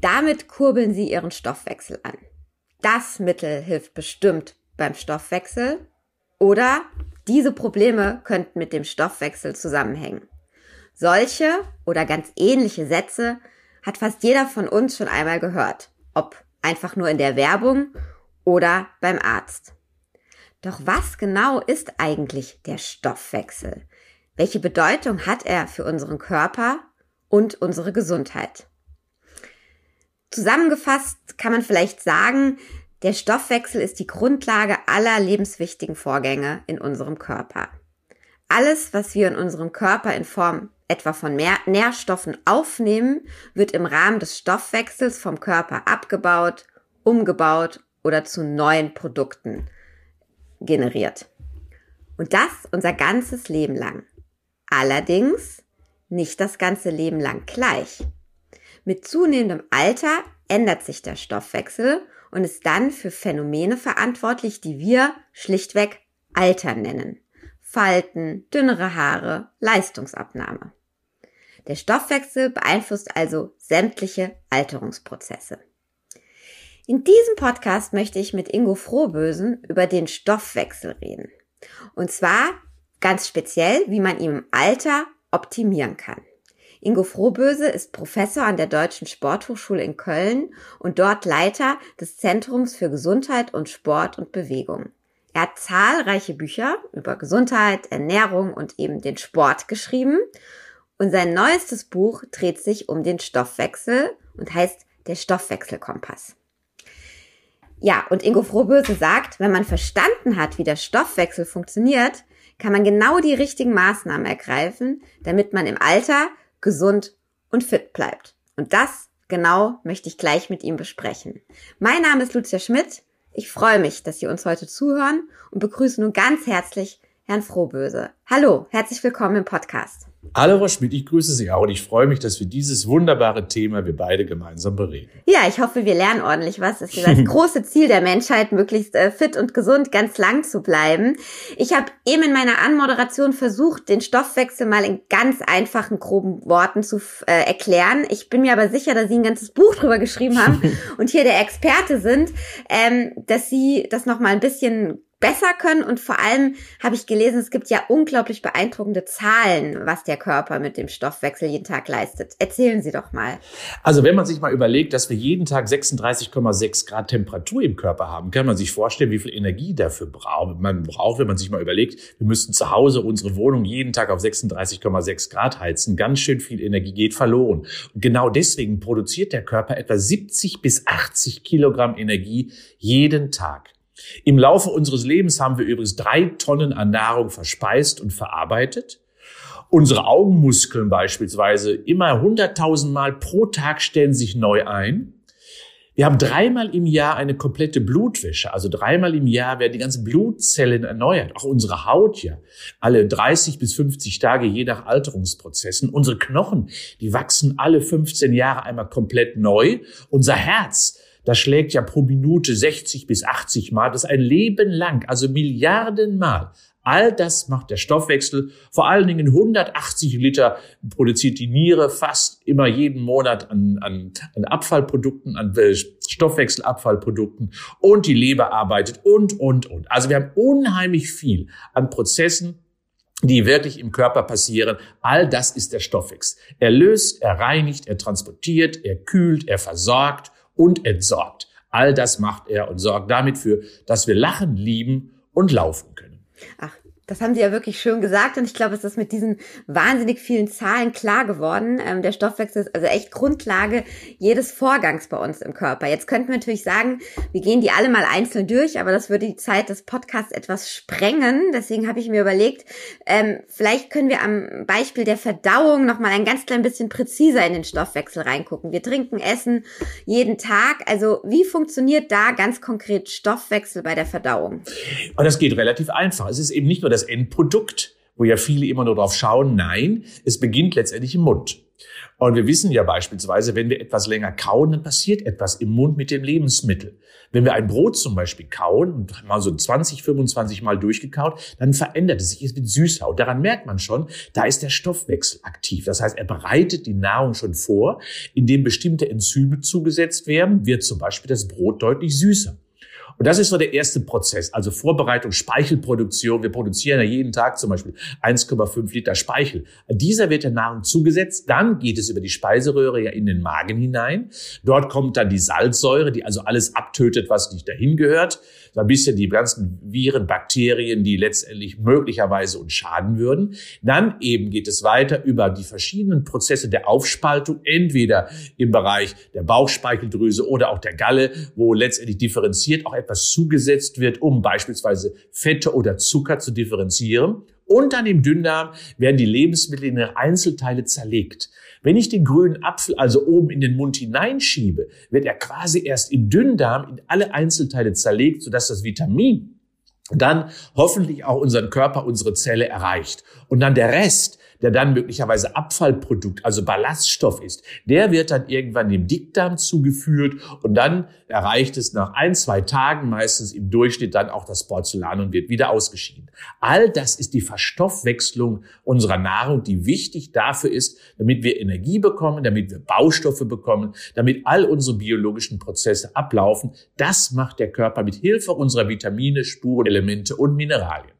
Damit kurbeln Sie Ihren Stoffwechsel an. Das Mittel hilft bestimmt beim Stoffwechsel oder diese Probleme könnten mit dem Stoffwechsel zusammenhängen. Solche oder ganz ähnliche Sätze hat fast jeder von uns schon einmal gehört, ob einfach nur in der Werbung oder beim Arzt. Doch was genau ist eigentlich der Stoffwechsel? Welche Bedeutung hat er für unseren Körper und unsere Gesundheit? Zusammengefasst kann man vielleicht sagen, der Stoffwechsel ist die Grundlage aller lebenswichtigen Vorgänge in unserem Körper. Alles, was wir in unserem Körper in Form etwa von Nährstoffen aufnehmen, wird im Rahmen des Stoffwechsels vom Körper abgebaut, umgebaut oder zu neuen Produkten generiert. Und das unser ganzes Leben lang. Allerdings nicht das ganze Leben lang gleich. Mit zunehmendem Alter ändert sich der Stoffwechsel und ist dann für Phänomene verantwortlich, die wir schlichtweg Alter nennen. Falten, dünnere Haare, Leistungsabnahme. Der Stoffwechsel beeinflusst also sämtliche Alterungsprozesse. In diesem Podcast möchte ich mit Ingo Frohbösen über den Stoffwechsel reden. Und zwar ganz speziell, wie man ihn im Alter optimieren kann. Ingo Frohböse ist Professor an der Deutschen Sporthochschule in Köln und dort Leiter des Zentrums für Gesundheit und Sport und Bewegung. Er hat zahlreiche Bücher über Gesundheit, Ernährung und eben den Sport geschrieben und sein neuestes Buch dreht sich um den Stoffwechsel und heißt Der Stoffwechselkompass. Ja, und Ingo Frohböse sagt, wenn man verstanden hat, wie der Stoffwechsel funktioniert, kann man genau die richtigen Maßnahmen ergreifen, damit man im Alter gesund und fit bleibt. Und das genau möchte ich gleich mit ihm besprechen. Mein Name ist Lucia Schmidt. Ich freue mich, dass Sie uns heute zuhören und begrüße nun ganz herzlich Herrn Frohböse. Hallo, herzlich willkommen im Podcast. Hallo, Frau Schmidt, ich grüße Sie auch und ich freue mich, dass wir dieses wunderbare Thema wir beide gemeinsam bereden. Ja, ich hoffe, wir lernen ordentlich was. Es ist das große Ziel der Menschheit, möglichst äh, fit und gesund ganz lang zu bleiben. Ich habe eben in meiner Anmoderation versucht, den Stoffwechsel mal in ganz einfachen, groben Worten zu äh, erklären. Ich bin mir aber sicher, dass Sie ein ganzes Buch drüber geschrieben haben und hier der Experte sind, ähm, dass Sie das noch mal ein bisschen besser können. Und vor allem habe ich gelesen, es gibt ja unglaublich beeindruckende Zahlen, was der Körper mit dem Stoffwechsel jeden Tag leistet. Erzählen Sie doch mal. Also wenn man sich mal überlegt, dass wir jeden Tag 36,6 Grad Temperatur im Körper haben, kann man sich vorstellen, wie viel Energie dafür braucht. Man braucht, wenn man sich mal überlegt, wir müssten zu Hause unsere Wohnung jeden Tag auf 36,6 Grad heizen. Ganz schön viel Energie geht verloren. Und genau deswegen produziert der Körper etwa 70 bis 80 Kilogramm Energie jeden Tag. Im Laufe unseres Lebens haben wir übrigens drei Tonnen an Nahrung verspeist und verarbeitet. Unsere Augenmuskeln beispielsweise immer hunderttausendmal pro Tag stellen sich neu ein. Wir haben dreimal im Jahr eine komplette Blutwäsche, also dreimal im Jahr werden die ganzen Blutzellen erneuert. Auch unsere Haut ja, alle 30 bis 50 Tage je nach Alterungsprozessen. Unsere Knochen, die wachsen alle 15 Jahre einmal komplett neu. Unser Herz, das schlägt ja pro Minute 60 bis 80 Mal. Das ist ein Leben lang, also Milliarden Mal. All das macht der Stoffwechsel. Vor allen Dingen 180 Liter produziert die Niere fast immer jeden Monat an, an, an Abfallprodukten, an äh, Stoffwechselabfallprodukten und die Leber arbeitet und, und, und. Also wir haben unheimlich viel an Prozessen, die wirklich im Körper passieren. All das ist der Stoffwechsel. Er löst, er reinigt, er transportiert, er kühlt, er versorgt und entsorgt. All das macht er und sorgt damit für, dass wir lachen, lieben und laufen können. Ach, das haben Sie ja wirklich schön gesagt und ich glaube, es ist mit diesen wahnsinnig vielen Zahlen klar geworden. Ähm, der Stoffwechsel ist also echt Grundlage jedes Vorgangs bei uns im Körper. Jetzt könnten wir natürlich sagen, wir gehen die alle mal einzeln durch, aber das würde die Zeit des Podcasts etwas sprengen. Deswegen habe ich mir überlegt, ähm, vielleicht können wir am Beispiel der Verdauung noch mal ein ganz klein bisschen präziser in den Stoffwechsel reingucken. Wir trinken, essen jeden Tag. Also wie funktioniert da ganz konkret Stoffwechsel bei der Verdauung? Und das geht relativ einfach. Es ist eben nicht nur das Endprodukt, wo ja viele immer nur drauf schauen. Nein, es beginnt letztendlich im Mund. Und wir wissen ja beispielsweise, wenn wir etwas länger kauen, dann passiert etwas im Mund mit dem Lebensmittel. Wenn wir ein Brot zum Beispiel kauen und mal so 20, 25 Mal durchgekaut, dann verändert es sich, es wird süßer. Und daran merkt man schon, da ist der Stoffwechsel aktiv. Das heißt, er bereitet die Nahrung schon vor, indem bestimmte Enzyme zugesetzt werden, wird zum Beispiel das Brot deutlich süßer. Und das ist so der erste Prozess, also Vorbereitung, Speichelproduktion. Wir produzieren ja jeden Tag zum Beispiel 1,5 Liter Speichel. Dieser wird der Nahrung zugesetzt, dann geht es über die Speiseröhre ja in den Magen hinein. Dort kommt dann die Salzsäure, die also alles abtötet, was nicht dahin gehört. So ein bisschen die ganzen Viren, Bakterien, die letztendlich möglicherweise uns schaden würden. Dann eben geht es weiter über die verschiedenen Prozesse der Aufspaltung, entweder im Bereich der Bauchspeicheldrüse oder auch der Galle, wo letztendlich differenziert auch etwas zugesetzt wird, um beispielsweise Fette oder Zucker zu differenzieren. Dann im Dünndarm werden die Lebensmittel in Einzelteile zerlegt. Wenn ich den grünen Apfel also oben in den Mund hineinschiebe, wird er quasi erst im Dünndarm in alle Einzelteile zerlegt, sodass das Vitamin dann hoffentlich auch unseren Körper, unsere Zelle erreicht. Und dann der Rest, der dann möglicherweise Abfallprodukt, also Ballaststoff ist, der wird dann irgendwann dem Dickdarm zugeführt und dann erreicht es nach ein, zwei Tagen meistens im Durchschnitt dann auch das Porzellan und wird wieder ausgeschieden. All das ist die Verstoffwechslung unserer Nahrung, die wichtig dafür ist, damit wir Energie bekommen, damit wir Baustoffe bekommen, damit all unsere biologischen Prozesse ablaufen. Das macht der Körper mit Hilfe unserer Vitamine, Spurenelemente und Mineralien.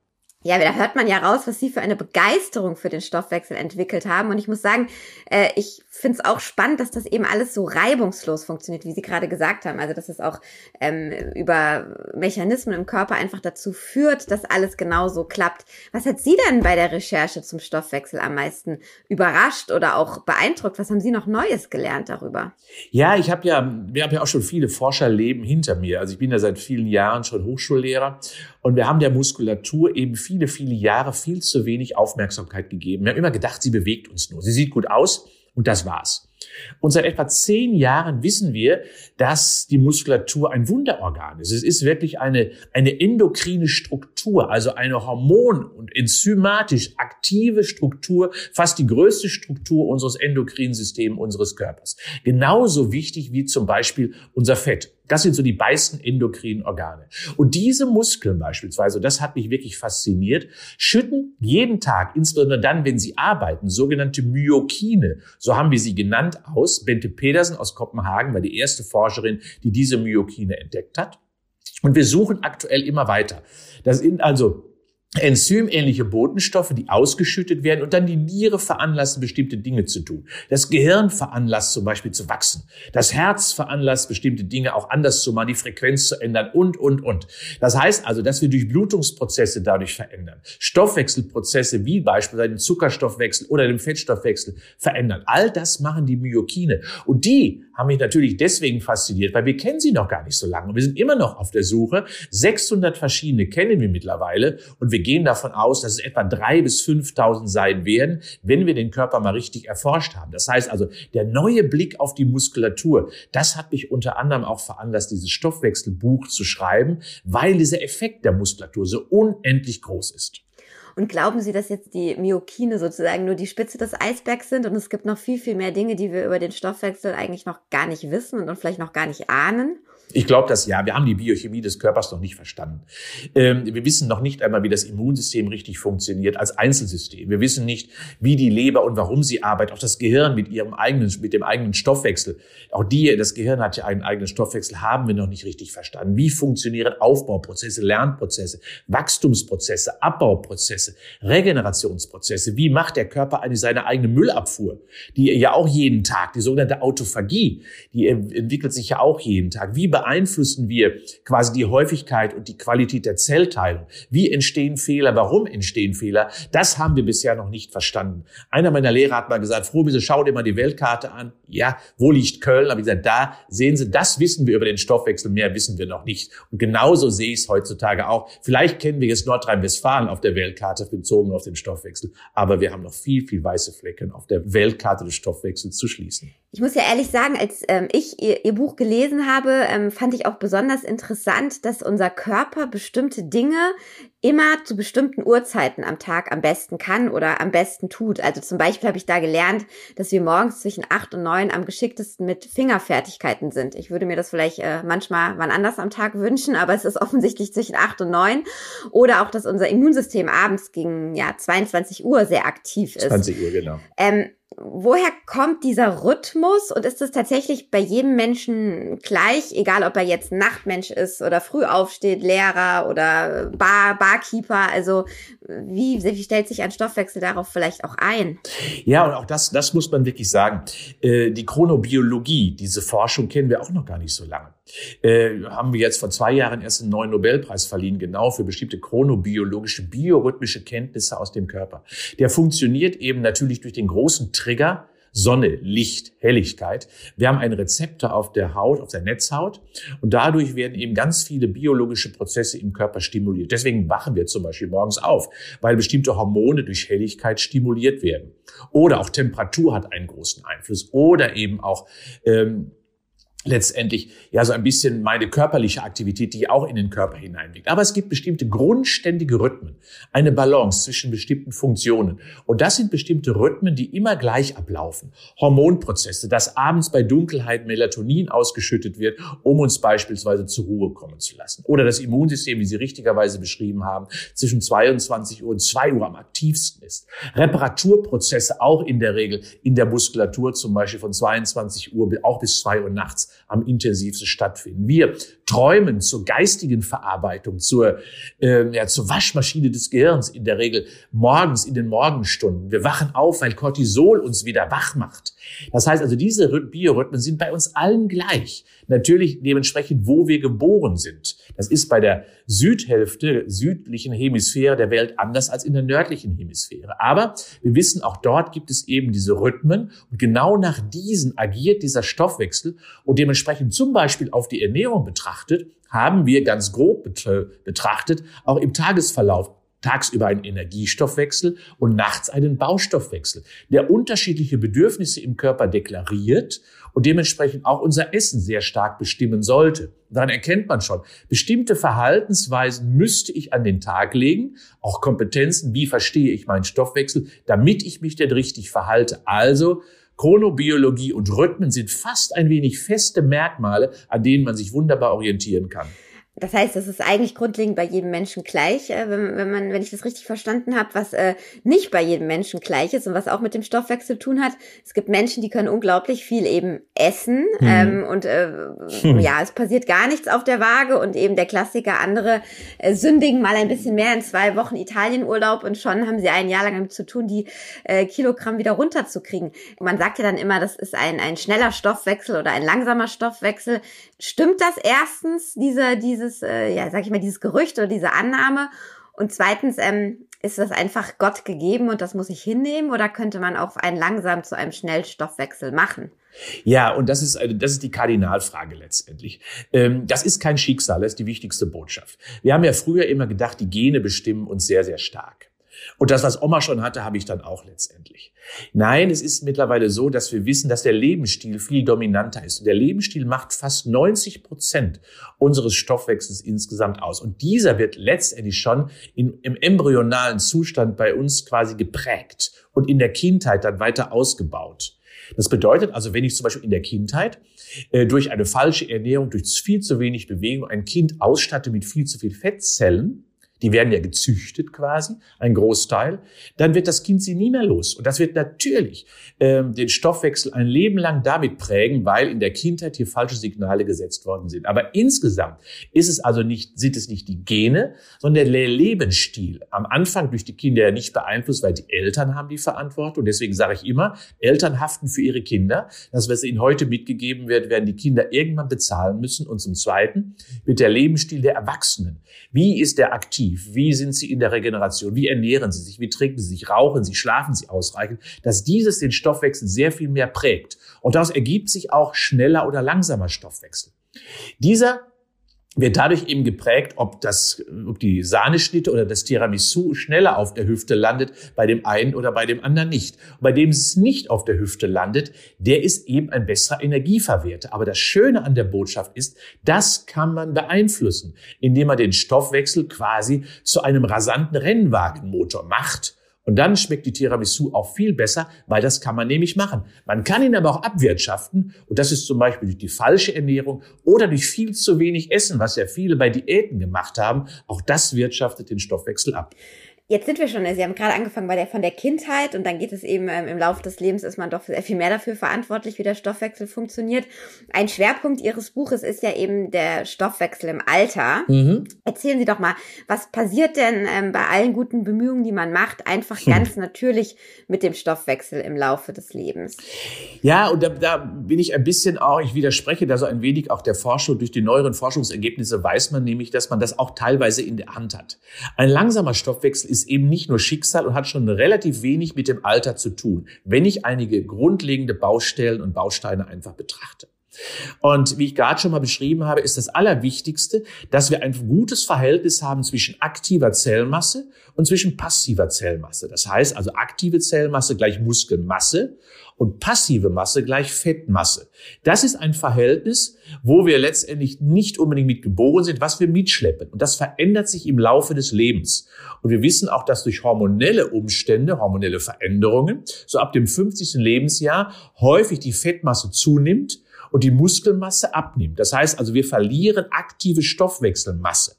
Ja, da hört man ja raus, was Sie für eine Begeisterung für den Stoffwechsel entwickelt haben. Und ich muss sagen, äh, ich finde es auch spannend, dass das eben alles so reibungslos funktioniert, wie Sie gerade gesagt haben. Also dass es auch ähm, über Mechanismen im Körper einfach dazu führt, dass alles genauso klappt. Was hat Sie denn bei der Recherche zum Stoffwechsel am meisten überrascht oder auch beeindruckt? Was haben Sie noch Neues gelernt darüber? Ja, ich habe ja, wir haben ja auch schon viele Forscherleben hinter mir. Also ich bin ja seit vielen Jahren schon Hochschullehrer und wir haben der Muskulatur eben viele, viele Jahre viel zu wenig Aufmerksamkeit gegeben. Wir haben immer gedacht, sie bewegt uns nur. Sie sieht gut aus und das war's. Und seit etwa zehn Jahren wissen wir, dass die Muskulatur ein Wunderorgan ist. Es ist wirklich eine, eine endokrine Struktur, also eine hormon- und enzymatisch aktive Struktur, fast die größte Struktur unseres endokrinen Systems, unseres Körpers. Genauso wichtig wie zum Beispiel unser Fett. Das sind so die meisten endokrinen Organe. Und diese Muskeln beispielsweise, das hat mich wirklich fasziniert, schütten jeden Tag, insbesondere dann, wenn sie arbeiten, sogenannte Myokine, so haben wir sie genannt, aus. Bente Pedersen aus Kopenhagen war die erste Forscherin, die diese Myokine entdeckt hat. Und wir suchen aktuell immer weiter. Das sind also enzymähnliche Botenstoffe, die ausgeschüttet werden und dann die Niere veranlassen, bestimmte Dinge zu tun. Das Gehirn veranlasst zum Beispiel zu wachsen. Das Herz veranlasst, bestimmte Dinge auch anders zu machen, die Frequenz zu ändern und, und, und. Das heißt also, dass wir Durchblutungsprozesse dadurch verändern. Stoffwechselprozesse wie beispielsweise den Zuckerstoffwechsel oder den Fettstoffwechsel verändern. All das machen die Myokine. Und die haben mich natürlich deswegen fasziniert, weil wir kennen sie noch gar nicht so lange. Und wir sind immer noch auf der Suche. 600 verschiedene kennen wir mittlerweile. Und wir gehen davon aus, dass es etwa 3.000 bis 5.000 sein werden, wenn wir den Körper mal richtig erforscht haben. Das heißt also, der neue Blick auf die Muskulatur, das hat mich unter anderem auch veranlasst, dieses Stoffwechselbuch zu schreiben, weil dieser Effekt der Muskulatur so unendlich groß ist. Und glauben Sie, dass jetzt die Myokine sozusagen nur die Spitze des Eisbergs sind und es gibt noch viel, viel mehr Dinge, die wir über den Stoffwechsel eigentlich noch gar nicht wissen und vielleicht noch gar nicht ahnen? Ich glaube das ja. Wir haben die Biochemie des Körpers noch nicht verstanden. Ähm, wir wissen noch nicht einmal, wie das Immunsystem richtig funktioniert als Einzelsystem. Wir wissen nicht, wie die Leber und warum sie arbeitet. Auch das Gehirn mit ihrem eigenen, mit dem eigenen Stoffwechsel. Auch die, das Gehirn hat ja einen eigenen Stoffwechsel, haben wir noch nicht richtig verstanden. Wie funktionieren Aufbauprozesse, Lernprozesse, Wachstumsprozesse, Abbauprozesse, Regenerationsprozesse? Wie macht der Körper eigentlich seine eigene Müllabfuhr? Die ja auch jeden Tag, die sogenannte Autophagie, die entwickelt sich ja auch jeden Tag. Wie beeinflussen wir quasi die Häufigkeit und die Qualität der Zellteilung? Wie entstehen Fehler? Warum entstehen Fehler? Das haben wir bisher noch nicht verstanden. Einer meiner Lehrer hat mal gesagt, Frohbisse, schau dir mal die Weltkarte an. Ja, wo liegt Köln? Aber ich gesagt, da sehen Sie, das wissen wir über den Stoffwechsel, mehr wissen wir noch nicht. Und genauso sehe ich es heutzutage auch. Vielleicht kennen wir jetzt Nordrhein-Westfalen auf der Weltkarte bezogen auf den Stoffwechsel, aber wir haben noch viel, viel weiße Flecken auf der Weltkarte des Stoffwechsels zu schließen. Ich muss ja ehrlich sagen, als ähm, ich ihr, ihr Buch gelesen habe, ähm, fand ich auch besonders interessant, dass unser Körper bestimmte Dinge immer zu bestimmten Uhrzeiten am Tag am besten kann oder am besten tut. Also zum Beispiel habe ich da gelernt, dass wir morgens zwischen acht und neun am geschicktesten mit Fingerfertigkeiten sind. Ich würde mir das vielleicht äh, manchmal wann anders am Tag wünschen, aber es ist offensichtlich zwischen acht und neun. Oder auch, dass unser Immunsystem abends gegen ja 22 Uhr sehr aktiv ist. 20 Uhr, genau. Ähm, woher kommt dieser Rhythmus und ist es tatsächlich bei jedem Menschen gleich, egal ob er jetzt Nachtmensch ist oder früh aufsteht, Lehrer oder Bar, Barkeeper? Also wie, wie stellt sich ein Stoffwechsel darauf vielleicht auch ein? Ja, und auch das, das muss man wirklich sagen. Äh, die Chronobiologie, diese Forschung kennen wir auch noch gar nicht so lange. Äh, haben wir jetzt vor zwei Jahren erst einen neuen Nobelpreis verliehen, genau für bestimmte chronobiologische, biorhythmische Kenntnisse aus dem Körper. Der funktioniert eben natürlich durch den großen Trigger Sonne, Licht, Helligkeit. Wir haben einen Rezeptor auf der Haut, auf der Netzhaut und dadurch werden eben ganz viele biologische Prozesse im Körper stimuliert. Deswegen wachen wir zum Beispiel morgens auf, weil bestimmte Hormone durch Helligkeit stimuliert werden. Oder auch Temperatur hat einen großen Einfluss. Oder eben auch ähm, letztendlich ja so ein bisschen meine körperliche Aktivität, die auch in den Körper hineinwirkt. Aber es gibt bestimmte grundständige Rhythmen, eine Balance zwischen bestimmten Funktionen. Und das sind bestimmte Rhythmen, die immer gleich ablaufen. Hormonprozesse, dass abends bei Dunkelheit Melatonin ausgeschüttet wird, um uns beispielsweise zur Ruhe kommen zu lassen. Oder das Immunsystem, wie Sie richtigerweise beschrieben haben, zwischen 22 Uhr und 2 Uhr am aktivsten ist. Reparaturprozesse auch in der Regel in der Muskulatur, zum Beispiel von 22 Uhr auch bis 2 Uhr nachts am intensivsten stattfinden. Wir träumen zur geistigen Verarbeitung, zur, äh, ja, zur Waschmaschine des Gehirns in der Regel morgens in den Morgenstunden. Wir wachen auf, weil Cortisol uns wieder wach macht. Das heißt also, diese Biorhythmen sind bei uns allen gleich. Natürlich dementsprechend, wo wir geboren sind. Das ist bei der Südhälfte, südlichen Hemisphäre der Welt anders als in der nördlichen Hemisphäre. Aber wir wissen, auch dort gibt es eben diese Rhythmen und genau nach diesen agiert dieser Stoffwechsel und dementsprechend zum Beispiel auf die Ernährung betrachtet, haben wir ganz grob betrachtet auch im Tagesverlauf tagsüber einen Energiestoffwechsel und nachts einen Baustoffwechsel, der unterschiedliche Bedürfnisse im Körper deklariert und dementsprechend auch unser Essen sehr stark bestimmen sollte. Daran erkennt man schon, bestimmte Verhaltensweisen müsste ich an den Tag legen, auch Kompetenzen, wie verstehe ich meinen Stoffwechsel, damit ich mich denn richtig verhalte. Also Chronobiologie und Rhythmen sind fast ein wenig feste Merkmale, an denen man sich wunderbar orientieren kann. Das heißt, das ist eigentlich grundlegend bei jedem Menschen gleich, äh, wenn, wenn man, wenn ich das richtig verstanden habe, was äh, nicht bei jedem Menschen gleich ist und was auch mit dem Stoffwechsel zu tun hat. Es gibt Menschen, die können unglaublich viel eben essen mhm. ähm, und äh, mhm. ja, es passiert gar nichts auf der Waage und eben der Klassiker, andere äh, sündigen mal ein bisschen mehr in zwei Wochen Italienurlaub und schon haben sie ein Jahr lang damit zu tun, die äh, Kilogramm wieder runterzukriegen. Man sagt ja dann immer, das ist ein, ein schneller Stoffwechsel oder ein langsamer Stoffwechsel. Stimmt das erstens, diese, diese dieses, äh, ja, sag ich mal, dieses Gerücht oder diese Annahme? Und zweitens, ähm, ist das einfach Gott gegeben und das muss ich hinnehmen oder könnte man auch einen langsam zu einem Schnellstoffwechsel machen? Ja, und das ist, das ist die Kardinalfrage letztendlich. Ähm, das ist kein Schicksal, das ist die wichtigste Botschaft. Wir haben ja früher immer gedacht, die Gene bestimmen uns sehr, sehr stark. Und das, was Oma schon hatte, habe ich dann auch letztendlich. Nein, es ist mittlerweile so, dass wir wissen, dass der Lebensstil viel dominanter ist. Und der Lebensstil macht fast 90 Prozent unseres Stoffwechsels insgesamt aus. Und dieser wird letztendlich schon in, im embryonalen Zustand bei uns quasi geprägt und in der Kindheit dann weiter ausgebaut. Das bedeutet also, wenn ich zum Beispiel in der Kindheit äh, durch eine falsche Ernährung, durch viel zu wenig Bewegung ein Kind ausstatte mit viel zu viel Fettzellen, die werden ja gezüchtet quasi, ein Großteil, dann wird das Kind sie nie mehr los. Und das wird natürlich ähm, den Stoffwechsel ein Leben lang damit prägen, weil in der Kindheit hier falsche Signale gesetzt worden sind. Aber insgesamt ist es also nicht, sind es nicht die Gene, sondern der Lebensstil. Am Anfang durch die Kinder ja nicht beeinflusst, weil die Eltern haben die Verantwortung. Deswegen sage ich immer, Eltern haften für ihre Kinder. Das, was ihnen heute mitgegeben wird, werden die Kinder irgendwann bezahlen müssen. Und zum Zweiten wird der Lebensstil der Erwachsenen. Wie ist der aktiv? Aktiv? Wie sind sie in der Regeneration? Wie ernähren sie sich? Wie trinken sie sich? Rauchen sie? Schlafen sie ausreichend? Dass dieses den Stoffwechsel sehr viel mehr prägt. Und daraus ergibt sich auch schneller oder langsamer Stoffwechsel. Dieser wird dadurch eben geprägt, ob das, ob die Sahneschnitte oder das Tiramisu schneller auf der Hüfte landet, bei dem einen oder bei dem anderen nicht. Und bei dem es nicht auf der Hüfte landet, der ist eben ein besserer Energieverwerter. Aber das Schöne an der Botschaft ist, das kann man beeinflussen, indem man den Stoffwechsel quasi zu einem rasanten Rennwagenmotor macht und dann schmeckt die Tiramisu auch viel besser, weil das kann man nämlich machen. Man kann ihn aber auch abwirtschaften. Und das ist zum Beispiel durch die falsche Ernährung oder durch viel zu wenig Essen, was ja viele bei Diäten gemacht haben. Auch das wirtschaftet den Stoffwechsel ab. Jetzt sind wir schon, Sie haben gerade angefangen bei der, von der Kindheit und dann geht es eben ähm, im Laufe des Lebens ist man doch sehr viel mehr dafür verantwortlich, wie der Stoffwechsel funktioniert. Ein Schwerpunkt Ihres Buches ist ja eben der Stoffwechsel im Alter. Mhm. Erzählen Sie doch mal, was passiert denn ähm, bei allen guten Bemühungen, die man macht, einfach hm. ganz natürlich mit dem Stoffwechsel im Laufe des Lebens? Ja, und da, da bin ich ein bisschen auch, ich widerspreche da so ein wenig auch der Forschung. Durch die neueren Forschungsergebnisse weiß man nämlich, dass man das auch teilweise in der Hand hat. Ein langsamer Stoffwechsel ist eben nicht nur Schicksal und hat schon relativ wenig mit dem Alter zu tun, wenn ich einige grundlegende Baustellen und Bausteine einfach betrachte. Und wie ich gerade schon mal beschrieben habe, ist das Allerwichtigste, dass wir ein gutes Verhältnis haben zwischen aktiver Zellmasse und zwischen passiver Zellmasse. Das heißt also aktive Zellmasse gleich Muskelmasse und passive Masse gleich Fettmasse. Das ist ein Verhältnis, wo wir letztendlich nicht unbedingt mit geboren sind, was wir mitschleppen. Und das verändert sich im Laufe des Lebens. Und wir wissen auch, dass durch hormonelle Umstände, hormonelle Veränderungen, so ab dem 50. Lebensjahr häufig die Fettmasse zunimmt und die Muskelmasse abnimmt. Das heißt also, wir verlieren aktive Stoffwechselmasse.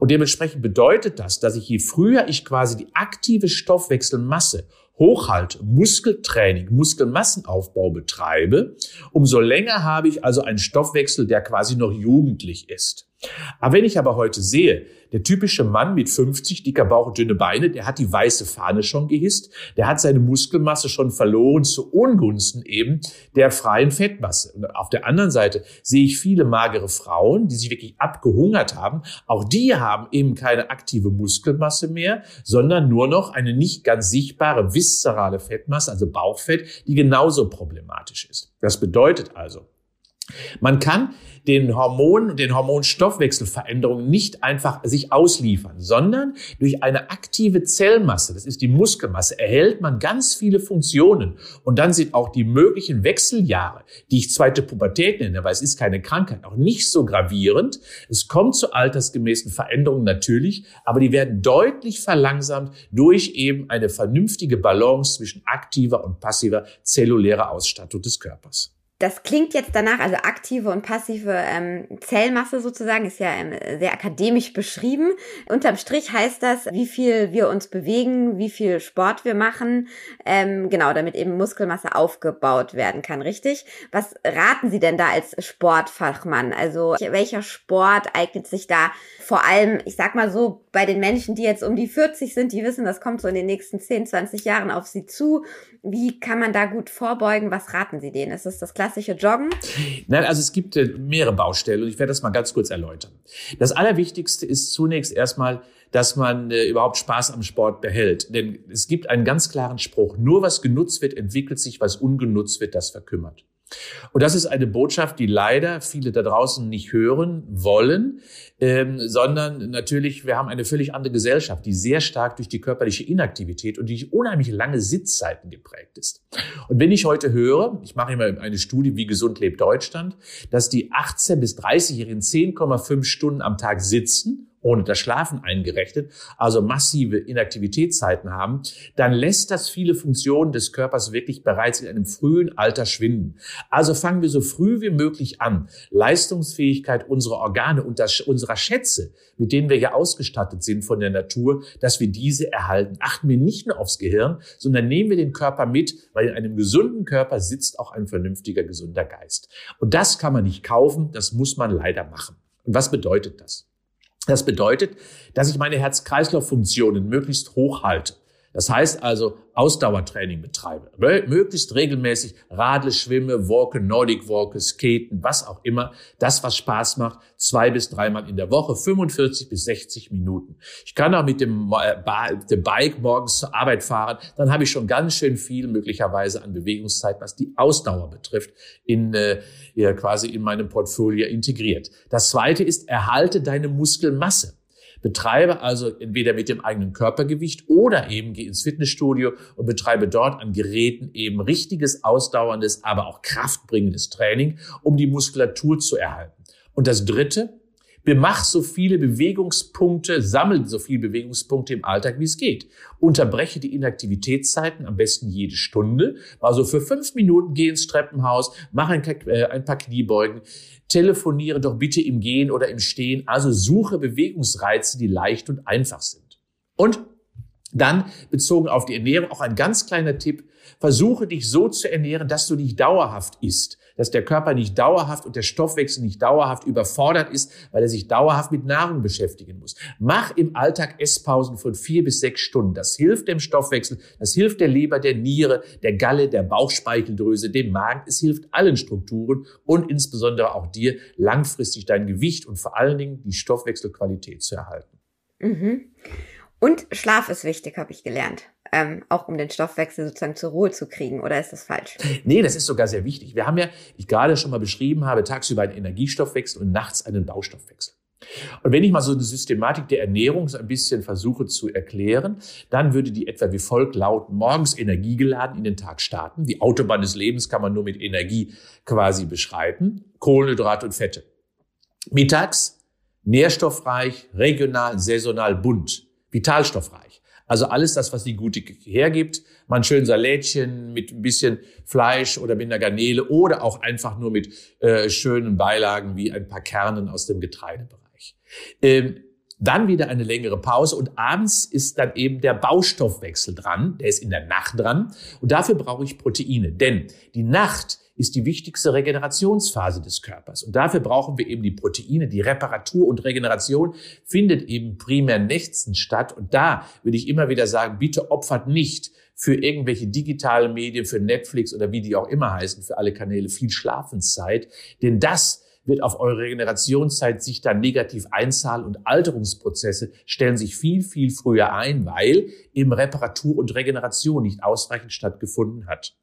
Und dementsprechend bedeutet das, dass ich je früher ich quasi die aktive Stoffwechselmasse hochhalte, Muskeltraining, Muskelmassenaufbau betreibe, umso länger habe ich also einen Stoffwechsel, der quasi noch jugendlich ist. Aber wenn ich aber heute sehe, der typische Mann mit 50, dicker Bauch und dünne Beine, der hat die weiße Fahne schon gehisst, der hat seine Muskelmasse schon verloren zu Ungunsten eben der freien Fettmasse. Und auf der anderen Seite sehe ich viele magere Frauen, die sich wirklich abgehungert haben. Auch die haben eben keine aktive Muskelmasse mehr, sondern nur noch eine nicht ganz sichtbare viszerale Fettmasse, also Bauchfett, die genauso problematisch ist. Das bedeutet also, man kann den Hormonen und den Hormonstoffwechselveränderungen nicht einfach sich ausliefern, sondern durch eine aktive Zellmasse, das ist die Muskelmasse, erhält man ganz viele Funktionen. Und dann sind auch die möglichen Wechseljahre, die ich zweite Pubertät nenne, weil es ist keine Krankheit, auch nicht so gravierend. Es kommt zu altersgemäßen Veränderungen natürlich, aber die werden deutlich verlangsamt durch eben eine vernünftige Balance zwischen aktiver und passiver zellulärer Ausstattung des Körpers. Das klingt jetzt danach, also aktive und passive ähm, Zellmasse sozusagen, ist ja ähm, sehr akademisch beschrieben. Unterm Strich heißt das, wie viel wir uns bewegen, wie viel Sport wir machen, ähm, genau, damit eben Muskelmasse aufgebaut werden kann, richtig? Was raten Sie denn da als Sportfachmann? Also welcher Sport eignet sich da vor allem, ich sag mal so, bei den Menschen, die jetzt um die 40 sind, die wissen, das kommt so in den nächsten 10, 20 Jahren auf sie zu. Wie kann man da gut vorbeugen? Was raten Sie denen? Ist es das klassische Joggen? Nein, also es gibt äh, mehrere Baustellen und ich werde das mal ganz kurz erläutern. Das Allerwichtigste ist zunächst erstmal, dass man äh, überhaupt Spaß am Sport behält. Denn es gibt einen ganz klaren Spruch, nur was genutzt wird, entwickelt sich, was ungenutzt wird, das verkümmert. Und das ist eine Botschaft, die leider viele da draußen nicht hören wollen, ähm, sondern natürlich, wir haben eine völlig andere Gesellschaft, die sehr stark durch die körperliche Inaktivität und durch unheimlich lange Sitzzeiten geprägt ist. Und wenn ich heute höre, ich mache immer eine Studie, wie gesund lebt Deutschland, dass die 18- bis 30-Jährigen 10,5 Stunden am Tag sitzen ohne das Schlafen eingerechnet, also massive Inaktivitätszeiten haben, dann lässt das viele Funktionen des Körpers wirklich bereits in einem frühen Alter schwinden. Also fangen wir so früh wie möglich an, Leistungsfähigkeit unserer Organe und das, unserer Schätze, mit denen wir ja ausgestattet sind von der Natur, dass wir diese erhalten. Achten wir nicht nur aufs Gehirn, sondern nehmen wir den Körper mit, weil in einem gesunden Körper sitzt auch ein vernünftiger, gesunder Geist. Und das kann man nicht kaufen, das muss man leider machen. Und was bedeutet das? Das bedeutet, dass ich meine Herz-Kreislauf-Funktionen möglichst hoch halte. Das heißt also Ausdauertraining betreibe. Möglichst regelmäßig Radle, Schwimme, Walke, Nordic Walke, Skaten, was auch immer. Das, was Spaß macht, zwei bis dreimal in der Woche, 45 bis 60 Minuten. Ich kann auch mit dem, äh, dem Bike morgens zur Arbeit fahren. Dann habe ich schon ganz schön viel möglicherweise an Bewegungszeit, was die Ausdauer betrifft, in, äh, ja, quasi in meinem Portfolio integriert. Das zweite ist, erhalte deine Muskelmasse. Betreibe also entweder mit dem eigenen Körpergewicht oder eben geh ins Fitnessstudio und betreibe dort an Geräten eben richtiges, ausdauerndes, aber auch kraftbringendes Training, um die Muskulatur zu erhalten. Und das dritte, Bemach so viele Bewegungspunkte, sammel so viele Bewegungspunkte im Alltag, wie es geht. Unterbreche die Inaktivitätszeiten, am besten jede Stunde. Also für fünf Minuten geh ins Treppenhaus, mach ein, äh, ein paar Kniebeugen, telefoniere doch bitte im Gehen oder im Stehen. Also suche Bewegungsreize, die leicht und einfach sind. Und dann bezogen auf die Ernährung auch ein ganz kleiner Tipp. Versuche dich so zu ernähren, dass du nicht dauerhaft isst dass der Körper nicht dauerhaft und der Stoffwechsel nicht dauerhaft überfordert ist, weil er sich dauerhaft mit Nahrung beschäftigen muss. Mach im Alltag Esspausen von vier bis sechs Stunden. Das hilft dem Stoffwechsel, das hilft der Leber, der Niere, der Galle, der Bauchspeicheldrüse, dem Magen. Es hilft allen Strukturen und insbesondere auch dir, langfristig dein Gewicht und vor allen Dingen die Stoffwechselqualität zu erhalten. Mhm. Und Schlaf ist wichtig, habe ich gelernt ähm, auch um den Stoffwechsel sozusagen zur Ruhe zu kriegen, oder ist das falsch? Nee, das ist sogar sehr wichtig. Wir haben ja, wie ich gerade schon mal beschrieben habe, tagsüber einen Energiestoffwechsel und nachts einen Baustoffwechsel. Und wenn ich mal so eine Systematik der Ernährung so ein bisschen versuche zu erklären, dann würde die etwa wie folgt lauten, morgens energiegeladen in den Tag starten. Die Autobahn des Lebens kann man nur mit Energie quasi beschreiten. Kohlenhydrate und Fette. Mittags nährstoffreich, regional, saisonal, bunt, vitalstoffreich. Also alles das, was die Gute hergibt. Mal ein schön Salätchen mit ein bisschen Fleisch oder mit einer Garnele oder auch einfach nur mit äh, schönen Beilagen wie ein paar Kernen aus dem Getreidebereich. Ähm, dann wieder eine längere Pause und abends ist dann eben der Baustoffwechsel dran. Der ist in der Nacht dran. Und dafür brauche ich Proteine. Denn die Nacht ist die wichtigste Regenerationsphase des Körpers. Und dafür brauchen wir eben die Proteine. Die Reparatur und Regeneration findet eben primär nächtens statt. Und da würde ich immer wieder sagen, bitte opfert nicht für irgendwelche digitalen Medien, für Netflix oder wie die auch immer heißen, für alle Kanäle viel Schlafenszeit. Denn das wird auf eure Regenerationszeit sich dann negativ einzahlen und Alterungsprozesse stellen sich viel, viel früher ein, weil eben Reparatur und Regeneration nicht ausreichend stattgefunden hat.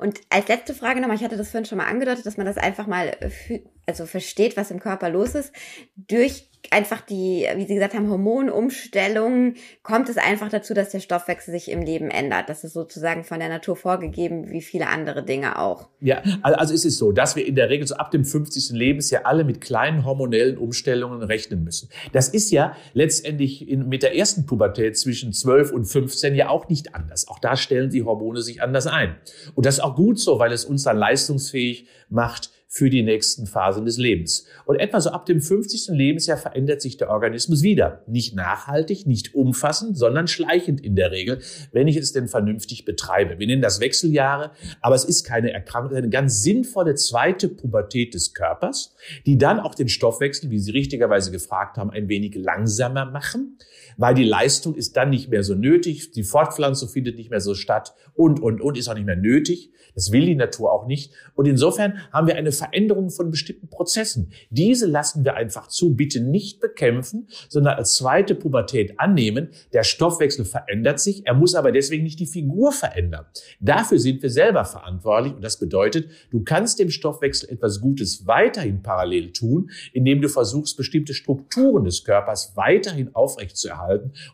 Und als letzte Frage nochmal, ich hatte das vorhin schon mal angedeutet, dass man das einfach mal äh, also versteht, was im Körper los ist. Durch einfach die, wie Sie gesagt haben, Hormonumstellungen kommt es einfach dazu, dass der Stoffwechsel sich im Leben ändert. Das ist sozusagen von der Natur vorgegeben, wie viele andere Dinge auch. Ja, also es ist so, dass wir in der Regel so ab dem 50. Lebensjahr alle mit kleinen hormonellen Umstellungen rechnen müssen. Das ist ja letztendlich in, mit der ersten Pubertät zwischen 12 und 15 ja auch nicht anders. Auch da stellen die Hormone sich anders ein. Und das ist auch gut so, weil es uns dann leistungsfähig macht, für die nächsten Phasen des Lebens. Und etwa so ab dem 50. Lebensjahr verändert sich der Organismus wieder. Nicht nachhaltig, nicht umfassend, sondern schleichend in der Regel, wenn ich es denn vernünftig betreibe. Wir nennen das Wechseljahre, aber es ist keine Erkrankung, eine ganz sinnvolle zweite Pubertät des Körpers, die dann auch den Stoffwechsel, wie Sie richtigerweise gefragt haben, ein wenig langsamer machen, weil die Leistung ist dann nicht mehr so nötig, die Fortpflanzung findet nicht mehr so statt und, und, und ist auch nicht mehr nötig. Das will die Natur auch nicht. Und insofern haben wir eine Veränderung von bestimmten Prozessen. Diese lassen wir einfach zu, bitte nicht bekämpfen, sondern als zweite Pubertät annehmen. Der Stoffwechsel verändert sich, er muss aber deswegen nicht die Figur verändern. Dafür sind wir selber verantwortlich und das bedeutet, du kannst dem Stoffwechsel etwas Gutes weiterhin parallel tun, indem du versuchst, bestimmte Strukturen des Körpers weiterhin aufrechtzuerhalten.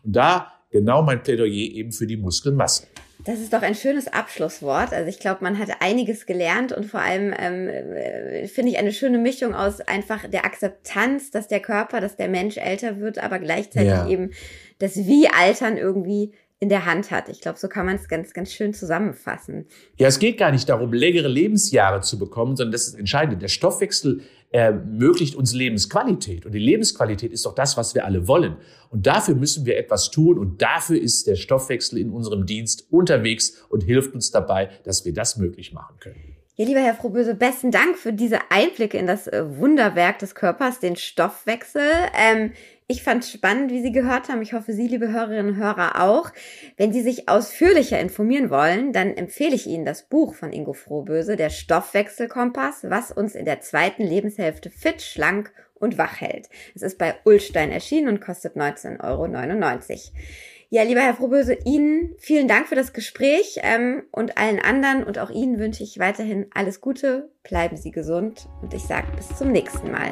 Und da genau mein Plädoyer eben für die Muskelmasse. Das ist doch ein schönes Abschlusswort. Also ich glaube, man hat einiges gelernt und vor allem ähm, äh, finde ich eine schöne Mischung aus einfach der Akzeptanz, dass der Körper, dass der Mensch älter wird, aber gleichzeitig ja. eben das Wie-Altern irgendwie in der Hand hat. Ich glaube, so kann man es ganz, ganz schön zusammenfassen. Ja, es geht gar nicht darum, längere Lebensjahre zu bekommen, sondern das ist entscheidend. Der Stoffwechsel ermöglicht uns Lebensqualität. Und die Lebensqualität ist doch das, was wir alle wollen. Und dafür müssen wir etwas tun. Und dafür ist der Stoffwechsel in unserem Dienst unterwegs und hilft uns dabei, dass wir das möglich machen können. Ja, lieber Herr Frohböse, besten Dank für diese Einblicke in das äh, Wunderwerk des Körpers, den Stoffwechsel. Ähm, ich fand spannend, wie Sie gehört haben. Ich hoffe, Sie, liebe Hörerinnen und Hörer, auch. Wenn Sie sich ausführlicher informieren wollen, dann empfehle ich Ihnen das Buch von Ingo Frohböse, der Stoffwechselkompass, was uns in der zweiten Lebenshälfte fit, schlank und wach hält. Es ist bei Ullstein erschienen und kostet 19,99 Euro. Ja, lieber Herr Frohböse, Ihnen vielen Dank für das Gespräch ähm, und allen anderen. Und auch Ihnen wünsche ich weiterhin alles Gute, bleiben Sie gesund. Und ich sage bis zum nächsten Mal.